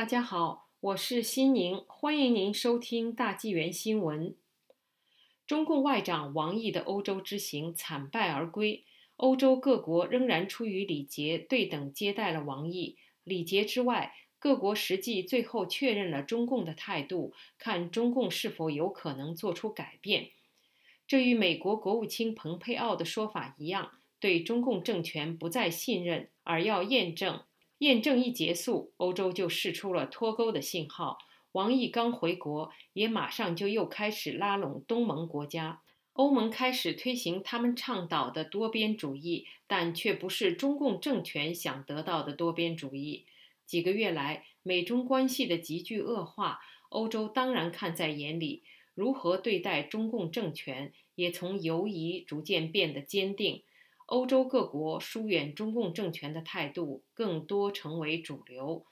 大家好，我是辛宁，欢迎您收听大纪元新闻。中共外长王毅的欧洲之行惨败而归，欧洲各国仍然出于礼节对等接待了王毅。礼节之外，各国实际最后确认了中共的态度，看中共是否有可能做出改变。这与美国国务卿蓬佩奥的说法一样，对中共政权不再信任，而要验证。验证一结束，欧洲就释出了脱钩的信号。王毅刚回国，也马上就又开始拉拢东盟国家。欧盟开始推行他们倡导的多边主义，但却不是中共政权想得到的多边主义。几个月来，美中关系的急剧恶化，欧洲当然看在眼里。如何对待中共政权，也从犹疑逐渐变得坚定。欧洲各国疏远中共政权的态度更多成为主流，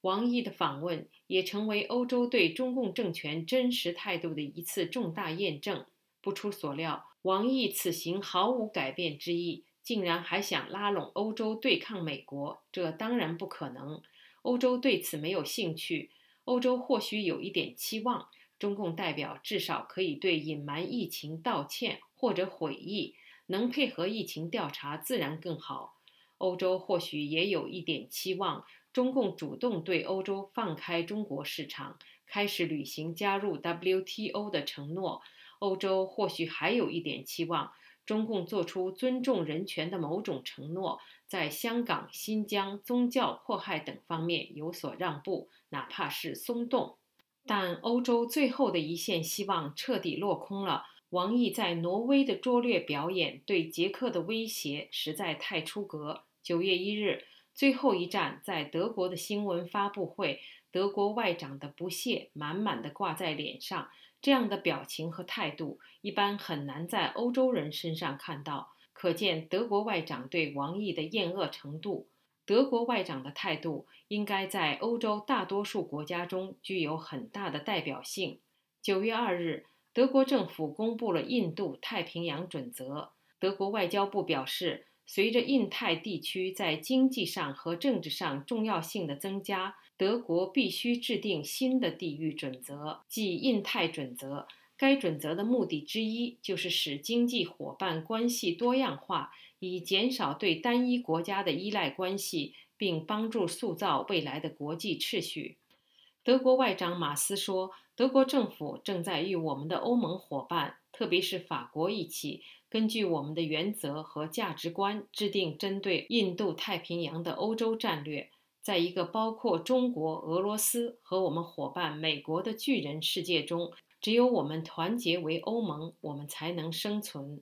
王毅的访问也成为欧洲对中共政权真实态度的一次重大验证。不出所料，王毅此行毫无改变之意，竟然还想拉拢欧洲对抗美国，这当然不可能。欧洲对此没有兴趣，欧洲或许有一点期望，中共代表至少可以对隐瞒疫情道歉或者悔意。能配合疫情调查自然更好。欧洲或许也有一点期望，中共主动对欧洲放开中国市场，开始履行加入 WTO 的承诺。欧洲或许还有一点期望，中共做出尊重人权的某种承诺，在香港、新疆宗教迫害等方面有所让步，哪怕是松动。但欧洲最后的一线希望彻底落空了。王毅在挪威的拙劣表演，对捷克的威胁实在太出格。九月一日，最后一站在德国的新闻发布会，德国外长的不屑满满的挂在脸上。这样的表情和态度，一般很难在欧洲人身上看到，可见德国外长对王毅的厌恶程度。德国外长的态度应该在欧洲大多数国家中具有很大的代表性。九月二日。德国政府公布了印度太平洋准则。德国外交部表示，随着印太地区在经济上和政治上重要性的增加，德国必须制定新的地域准则，即印太准则。该准则的目的之一就是使经济伙伴关系多样化，以减少对单一国家的依赖关系，并帮助塑造未来的国际秩序。德国外长马斯说：“德国政府正在与我们的欧盟伙伴，特别是法国一起，根据我们的原则和价值观，制定针对印度太平洋的欧洲战略。在一个包括中国、俄罗斯和我们伙伴美国的巨人世界中，只有我们团结为欧盟，我们才能生存。”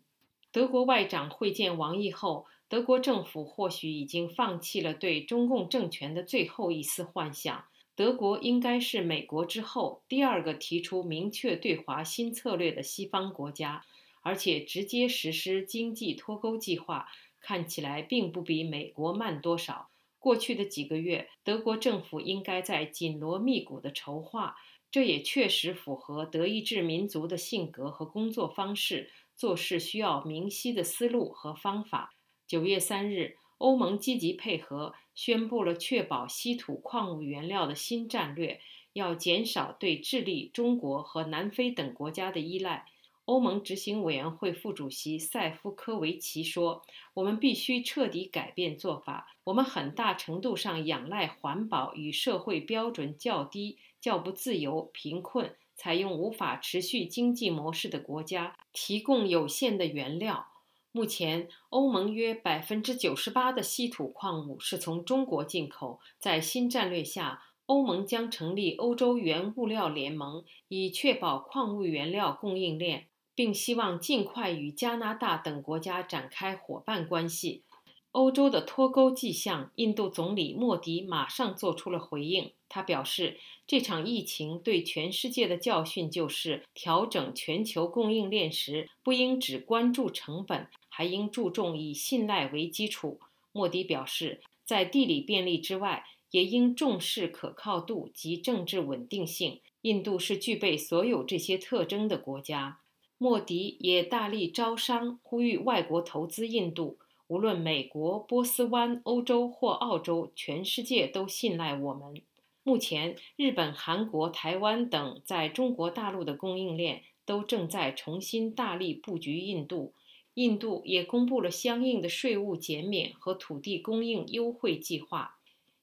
德国外长会见王毅后，德国政府或许已经放弃了对中共政权的最后一丝幻想。德国应该是美国之后第二个提出明确对华新策略的西方国家，而且直接实施经济脱钩计划，看起来并不比美国慢多少。过去的几个月，德国政府应该在紧锣密鼓的筹划，这也确实符合德意志民族的性格和工作方式，做事需要明晰的思路和方法。九月三日。欧盟积极配合，宣布了确保稀土矿物原料的新战略，要减少对智利、中国和南非等国家的依赖。欧盟执行委员会副主席塞夫科维奇说：“我们必须彻底改变做法。我们很大程度上仰赖环保与社会标准较低、较不自由、贫困、采用无法持续经济模式的国家提供有限的原料。”目前，欧盟约百分之九十八的稀土矿物是从中国进口。在新战略下，欧盟将成立欧洲原物料联盟，以确保矿物原料供应链，并希望尽快与加拿大等国家展开伙伴关系。欧洲的脱钩迹象，印度总理莫迪马上做出了回应。他表示，这场疫情对全世界的教训就是，调整全球供应链时，不应只关注成本。还应注重以信赖为基础。莫迪表示，在地理便利之外，也应重视可靠度及政治稳定性。印度是具备所有这些特征的国家。莫迪也大力招商，呼吁外国投资印度。无论美国、波斯湾、欧洲或澳洲，全世界都信赖我们。目前，日本、韩国、台湾等在中国大陆的供应链都正在重新大力布局印度。印度也公布了相应的税务减免和土地供应优惠计划。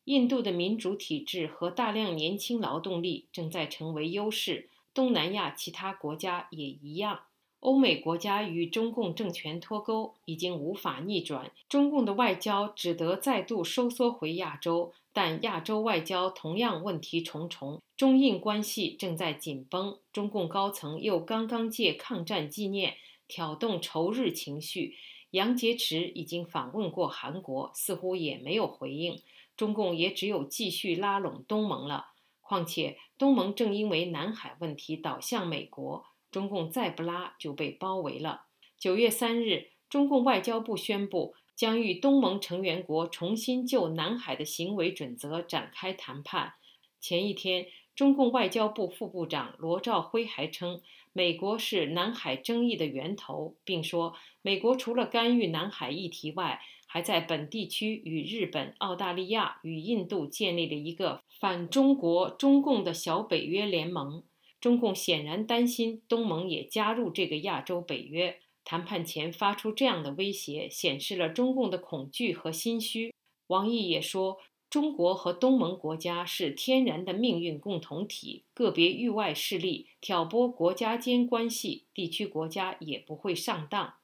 印度的民主体制和大量年轻劳动力正在成为优势，东南亚其他国家也一样。欧美国家与中共政权脱钩已经无法逆转，中共的外交只得再度收缩回亚洲。但亚洲外交同样问题重重，中印关系正在紧绷。中共高层又刚刚借抗战纪念挑动仇日情绪。杨洁篪已经访问过韩国，似乎也没有回应。中共也只有继续拉拢东盟了。况且东盟正因为南海问题倒向美国，中共再不拉就被包围了。九月三日，中共外交部宣布。将与东盟成员国重新就南海的行为准则展开谈判。前一天，中共外交部副部长罗兆辉还称，美国是南海争议的源头，并说，美国除了干预南海议题外，还在本地区与日本、澳大利亚与印度建立了一个反中国、中共的小北约联盟。中共显然担心东盟也加入这个亚洲北约。谈判前发出这样的威胁，显示了中共的恐惧和心虚。王毅也说，中国和东盟国家是天然的命运共同体，个别域外势力挑拨国家间关系，地区国家也不会上当。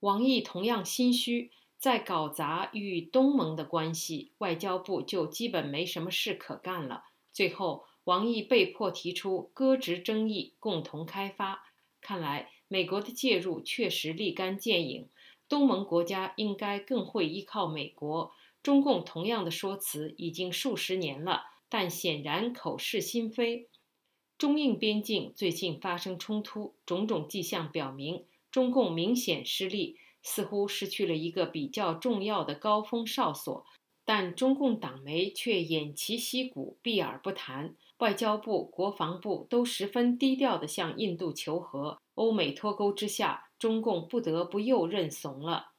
王毅同样心虚，在搞砸与东盟的关系，外交部就基本没什么事可干了。最后，王毅被迫提出搁置争议，共同开发。看来。美国的介入确实立竿见影，东盟国家应该更会依靠美国。中共同样的说辞已经数十年了，但显然口是心非。中印边境最近发生冲突，种种迹象表明中共明显失利，似乎失去了一个比较重要的高峰哨所。但中共党媒却偃旗息鼓，避而不谈。外交部、国防部都十分低调地向印度求和。欧美脱钩之下，中共不得不又认怂了。